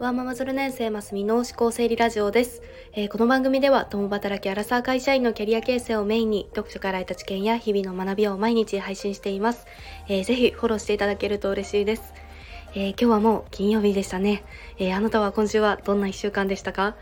ワーママズル年生ますみの思考整理ラジオです、えー、この番組では共働きアラサー会社員のキャリア形成をメインに読書から得た知見や日々の学びを毎日配信しています、えー、ぜひフォローしていただけると嬉しいです、えー、今日はもう金曜日でしたね、えあなたは今週はどんな1週間でしたか？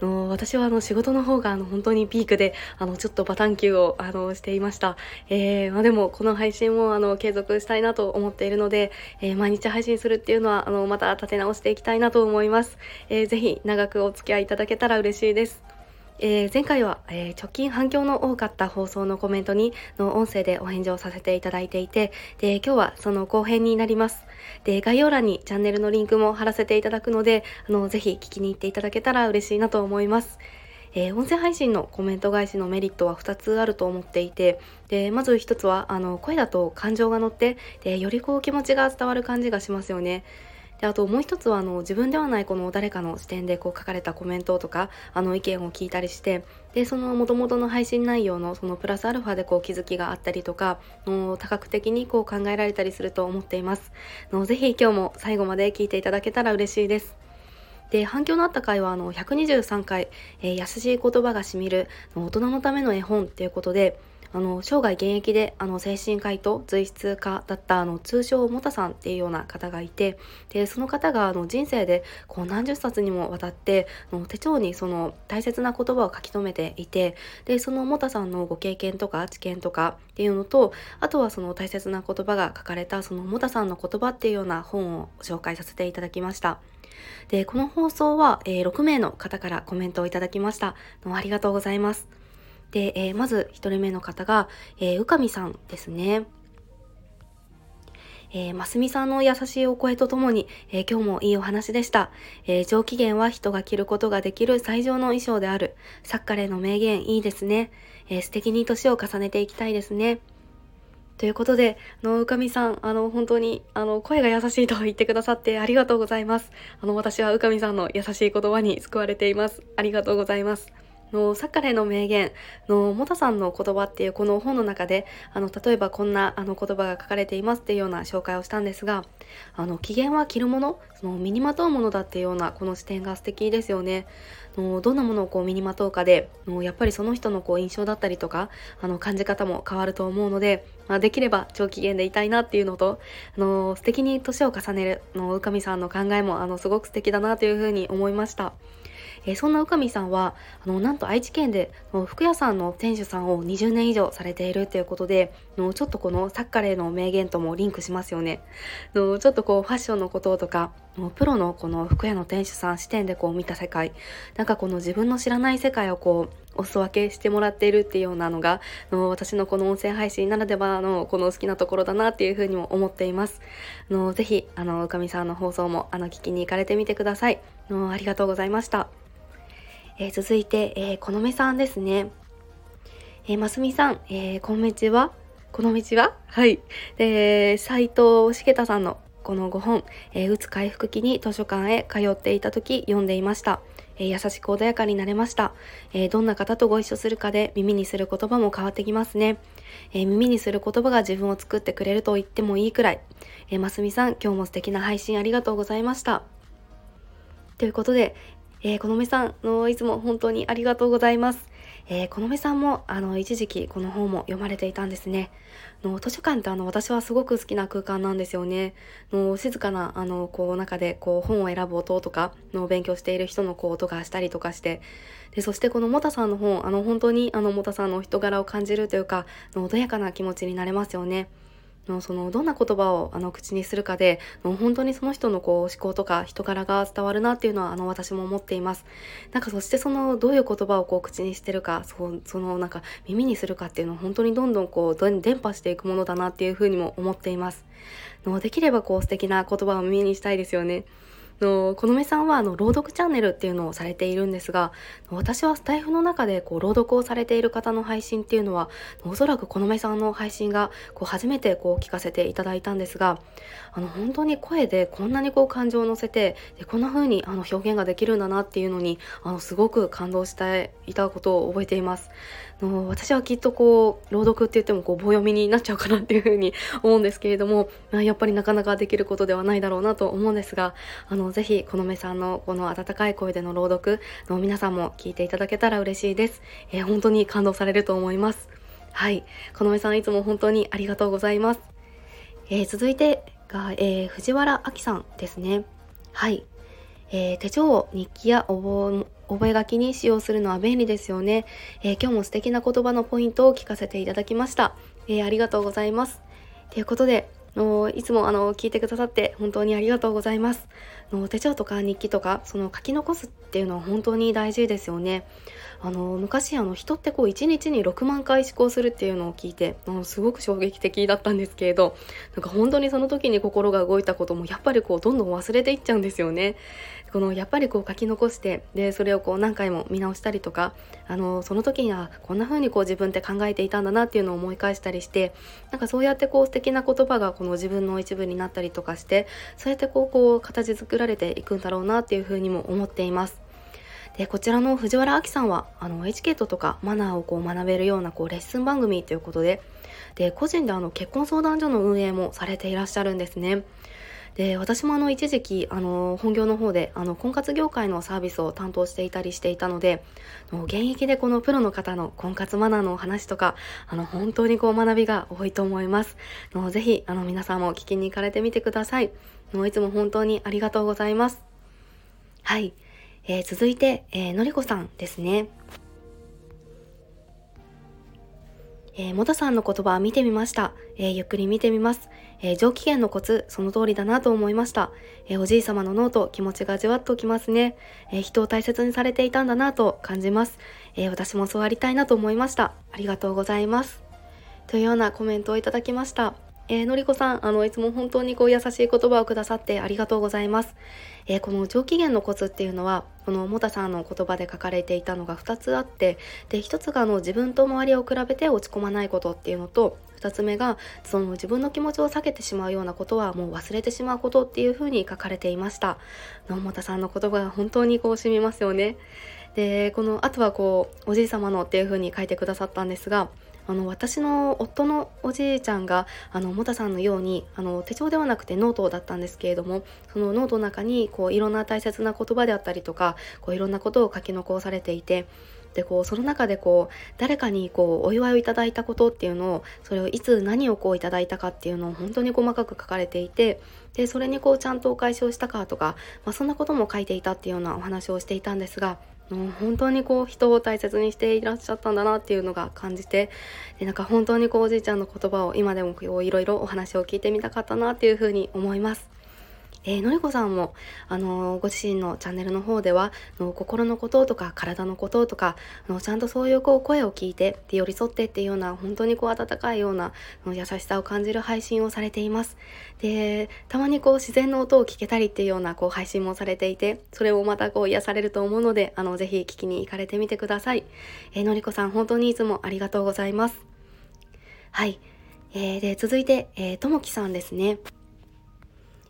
の私はあの仕事の方があの本当にピークであのちょっとバタン球をあのしていました。えー、まあ、でもこの配信もあの継続したいなと思っているので、えー、毎日配信するっていうのはあのまた立て直していきたいなと思います。えー、ぜひ長くお付き合いいただけたら嬉しいです。えー、前回は、えー、直近反響の多かった放送のコメントにの音声でお返事をさせていただいていてで今日はその後編になりますで概要欄にチャンネルのリンクも貼らせていただくのであのぜひ聞きに行っていただけたら嬉しいなと思いますえー、音声配信のコメント返しのメリットは2つあると思っていてでまず1つはあの声だと感情が乗ってでよりこう気持ちが伝わる感じがしますよね。であともう一つはあの自分ではないこの誰かの視点でこう書かれたコメントとかあの意見を聞いたりしてでその元々の配信内容のそのプラスアルファでこう気づきがあったりとかの多角的にこう考えられたりすると思っています。のぜひ今日も最後まで聞いていただけたら嬉しいです。で反響のあった回はあの123回、えー、優しい言葉がしみる大人のための絵本っていうことであの生涯現役であの精神科医と随筆家だったあの通称モタさんっていうような方がいてでその方があの人生でこう何十冊にもわたっての手帳にその大切な言葉を書き留めていてでそのモタさんのご経験とか知見とかっていうのとあとはその大切な言葉が書かれたそのモタさんの言葉っていうような本を紹介させていただきました。でこの放送は、えー、6名の方からコメントをいただきましたどうもありがとうございますで、えー、まず1人目の方が、えー、宇上さんですね。えー、ますみさんの優しいお声とともに、えー、今日もいいお話でした。えー、上機嫌は人が着ることができる最上の衣装である。サッカレの名言いいですね。えー、素敵に年を重ねていきたいですね。ということで、あの、うかみさん、あの、本当に、あの、声が優しいと言ってくださってありがとうございます。あの、私はうかみさんの優しい言葉に救われています。ありがとうございます。のサッカレの名言のモタさんの言葉っていうこの本の中であの例えばこんなあの言葉が書かれていますっていうような紹介をしたんですがあの機嫌は着るものその身にまとうものだっていうようなこの視点が素敵ですよね。のどんなものをこう身にまとうかでのやっぱりその人のこう印象だったりとかあの感じ方も変わると思うので、まあ、できれば長期限でいたいなっていうのとあの素敵に年を重ねるの宇上さんの考えもあのすごく素敵だなというふうに思いました。えー、そんな宇上さんはあのなんと愛知県で服屋さんの店主さんを20年以上されているということでのちょっとこのサッカレーの名言ともリンクしますよね。のちょっとこうファッションのこととかプロのこの服屋の店主さん視点でこう見た世界。なんかこの自分の知らない世界をこうお裾分けしてもらっているっていうようなのがの私のこの音声配信ならではのこの好きなところだなっていうふうにも思っています。のぜひあのうかみさんの放送もあの聞きに行かれてみてください。のありがとうございました。えー、続いて、えー、このめさんですね。えー、ますみさん、えー、こんにちは。この道は？はい。で、斉藤茂太さんのこの5本、えー、うつ回復期に図書館へ通っていた時読んでいました。えー、優しく穏やかになれました、えー、どんな方とご一緒するかで耳にする言葉も変わってきますね。えー、耳にする言葉が自分を作ってくれると言ってもいいくらい。えますみさん、今日も素敵な配信ありがとうございました。ということで、えー、このめさんのいつも本当にありがとうございます。えー、このめさんもあの一時期この本も読まれていたんですね。の図書館ってあの私はすごく好きな空間なんですよね。の静かなあのこう中でこう本を選ぶ音とかの勉強している人のこう音がしたりとかしてでそしてこのモタさんの本あの本当にあのモタさんの人柄を感じるというかの穏やかな気持ちになれますよね。のそのどんな言葉をあの口にするかでの本当にその人のこう思考とか人柄が伝わるなっていうのはあの私も思っています。なんかそしてそのどういう言葉をこう口にしてるかそそのなんか耳にするかっていうのは本当にどんどんこう伝播していくものだなっていうふうにも思っています。のできればこう素敵な言葉を耳にしたいですよね。のこのめさんはあの朗読チャンネルっていうのをされているんですが私はスタイフの中でこう朗読をされている方の配信っていうのはおそらくこのめさんの配信がこう初めてこう聞かせていただいたんですがあの本当に声でこんなにこう感情を乗せてでこんな風にあの表現ができるんだなっていうのにあのすごく感動していたことを覚えています。の私はきっとこう朗読って言ってもこう棒読みになっちゃうかなっていうふうに思うんですけれども、まあ、やっぱりなかなかできることではないだろうなと思うんですがあののぜひこのめさんのこの温かい声での朗読の皆さんも聞いていただけたら嬉しいです、えー、本当に感動されると思います。はい。このめさんいつも本当にありがとうございます、えー、続いてが、えー、藤原亜紀さんですね。はい。えー、手帳日記や覚書に使用するのは便利ですよね、えー、今日も素敵な言葉のポイントを聞かせていただきました、えー、ありがとうございます。ということでのいつもあの聞いてくださって本当にありがとうございますの手帳とか日記とかその書き残すっていうのは本当に大事ですよねあの昔あの人ってこう1日に6万回思考するっていうのを聞いてあのすごく衝撃的だったんですけれどなんか本当にその時に心が動いたこともやっぱりこうどんどん忘れていっちゃうんですよね。このやっぱりこう書き残してでそれをこう何回も見直したりとかあのその時にはこんな風にこう自分って考えていたんだなっていうのを思い返したりしてなんかそうやってこう素敵な言葉がこの自分の一部になったりとかしてそうやってこうこう形作られていくんだろうなっていう風にも思っています。でこちらの藤原亜紀さんはあのエチケットとかマナーをこう学べるようなこうレッスン番組ということでで個人であの結婚相談所の運営もされていらっしゃるんですね。で私もあの一時期あの本業の方であの婚活業界のサービスを担当していたりしていたので現役でこのプロの方の婚活マナーのお話とかあの本当にこう学びが多いと思います。のぜひあの皆さんも聞きに行かれてみてください。のいつも本当にありがとうございます。はい、えー、続いて、えー、のりこさんですね。えー、もたさんの言葉見てみました。えー、ゆっくり見てみます。えー、上機嫌のコツ、その通りだなと思いました。えおじい様のノート、気持ちがじわっときますね。え人を大切にされていたんだなと感じます。え私もそうありたいなと思いました。ありがとうございます。というようなコメントをいただきました。えー、のりこさん、あの、いつも本当にこう優しい言葉をくださってありがとうございます。えー、この上機嫌のコツっていうのは、このもたさんの言葉で書かれていたのが2つあって、で、1つがあの自分と周りを比べて落ち込まないことっていうのと、2つ目がその自分の気持ちを避けてしまうようなことはもう忘れてしまうことっていうふうに書かれていました。のもたさんの言葉が本当にこう染みますよね。で、この、あとはこう、おじい様のっていうふうに書いてくださったんですが、あの私の夫のおじいちゃんがあのもたさんのようにあの手帳ではなくてノートだったんですけれどもそのノートの中にこういろんな大切な言葉であったりとかこういろんなことを書き残されていてでこうその中でこう誰かにこうお祝いをいただいたことっていうのをそれをいつ何をこういただいたかっていうのを本当に細かく書かれていてでそれにこうちゃんとお返しをしたかとか、まあ、そんなことも書いていたっていうようなお話をしていたんですがもう本当にこう人を大切にしていらっしゃったんだなっていうのが感じてでなんか本当にこうおじいちゃんの言葉を今でもいろいろお話を聞いてみたかったなっていうふうに思います。えー、のりこさんも、あのー、ご自身のチャンネルの方では、の心のこととか体のこととか、のちゃんとそういうこう声を聞いて、で寄り添ってっていうような、本当にこう温かいようなの優しさを感じる配信をされています。で、たまにこう自然の音を聞けたりっていうようなこう配信もされていて、それをまたこう癒されると思うので、あの、ぜひ聞きに行かれてみてください。えー、のりこさん本当にいつもありがとうございます。はい。えー、で、続いて、え、ともきさんですね。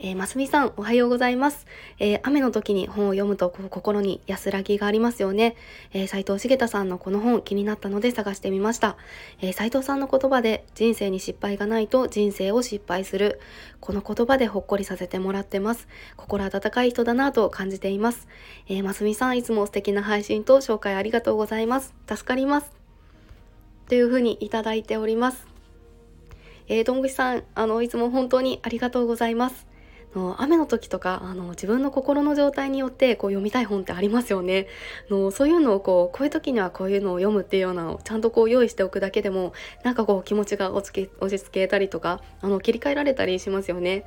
えー、ますみさん、おはようございます。えー、雨の時に本を読むと心に安らぎがありますよね。えー、斉藤茂太さんのこの本気になったので探してみました。えー、斉藤さんの言葉で人生に失敗がないと人生を失敗する。この言葉でほっこりさせてもらってます。心温かい人だなと感じています。えー、ますみさん、いつも素敵な配信と紹介ありがとうございます。助かります。というふうにいただいております。えー、どんぐしさん、あの、いつも本当にありがとうございます。の雨の時とかあの自分の心の状態によってこう読みたい本ってありますよねのそういうのをこうこういう時にはこういうのを読むっていうようなのをちゃんとこう用意しておくだけでもなんかこう気持ちが落ち着けたりとかあの切り替えられたりしますよね。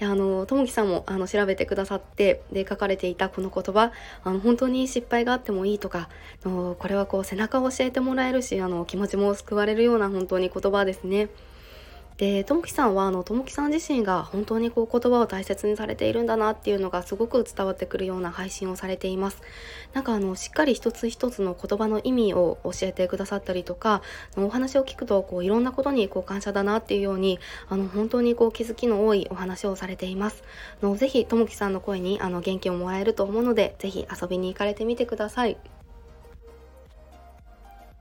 であのともきさんもあの調べてくださってで書かれていたこの言葉あの本当に失敗があってもいいとかのこれはこう背中を教えてもらえるしあの気持ちも救われるような本当に言葉ですね。でともきさんはあのともきさん自身が本当にこう言葉を大切にされているんだなっていうのがすごく伝わってくるような配信をされています。なんかあのしっかり一つ一つの言葉の意味を教えてくださったりとかお話を聞くとこういろんなことにこう感謝だなっていうようにあの本当にこう気づきの多いお話をされています。のぜひともきさんの声にあの元気をもらえると思うのでぜひ遊びに行かれてみてください。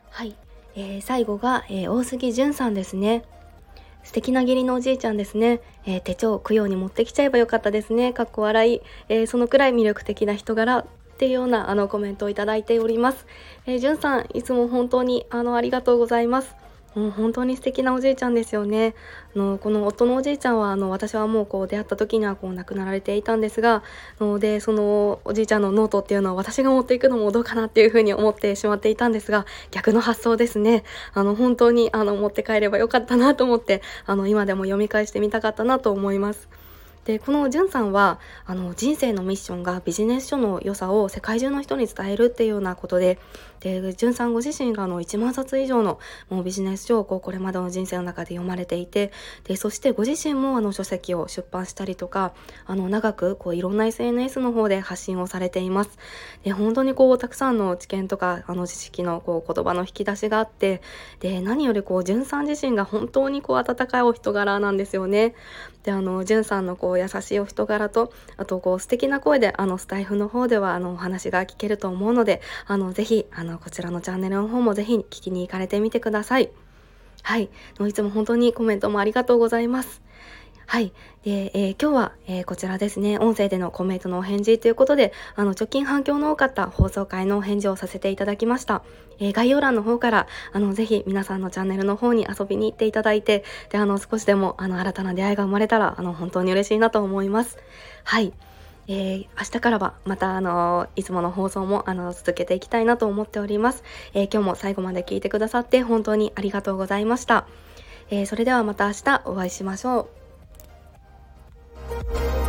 はい。えー、最後が、えー、大杉淳さんですね。素敵な義理のおじいちゃんですね。えー、手帳供養に持ってきちゃえばよかったですね。かっこ笑い。えー、そのくらい魅力的な人柄っていうようなあのコメントをいただいております。えー、じゅんさん、いつも本当にあのありがとうございます。もう本当に素敵なおじいちゃんですよね。あのこの夫のおじいちゃんはあの私はもうこう出会った時にはこう亡くなられていたんですがのでそのおじいちゃんのノートっていうのは私が持っていくのもどうかなっていうふうに思ってしまっていたんですが逆の発想ですね。あの本当にあの持って帰ればよかったなと思ってあの今でも読み返してみたかったなと思います。でこのじゅんさんはあの人生のミッションがビジネス書の良さを世界中の人に伝えるっていうようなことででじゅんさんご自身があの1万冊以上のもうビジネス書をこうこれまでの人生の中で読まれていてでそしてご自身もあの書籍を出版したりとかあの長くこういろんな SNS の方で発信をされています。で本当にこうたくさんの知見とかあの知識のこう言葉の引き出しがあってで何よりこうじゅんさん自身が本当にこう温かいお人柄なんですよね。であのじゅんさんのこう優しいお人柄とあとこう素敵な声であのスタイフの方ではあのお話が聞けると思うのであのぜひあのこちらのチャンネルの方もぜひ聞きに行かれてみてください。はい。いつも本当にコメントもありがとうございます。はい。で、えー、今日は、えー、こちらですね、音声でのコメントのお返事ということで、あの、直近反響の多かった放送回のお返事をさせていただきました。えー、概要欄の方から、あの、ぜひ皆さんのチャンネルの方に遊びに行っていただいて、で、あの、少しでも、あの、新たな出会いが生まれたら、あの、本当に嬉しいなと思います。はい。えー、明日からはまたあのいつもの放送もあの続けていきたいなと思っております、えー、今日も最後まで聞いてくださって本当にありがとうございました、えー、それではまた明日お会いしましょう Bye.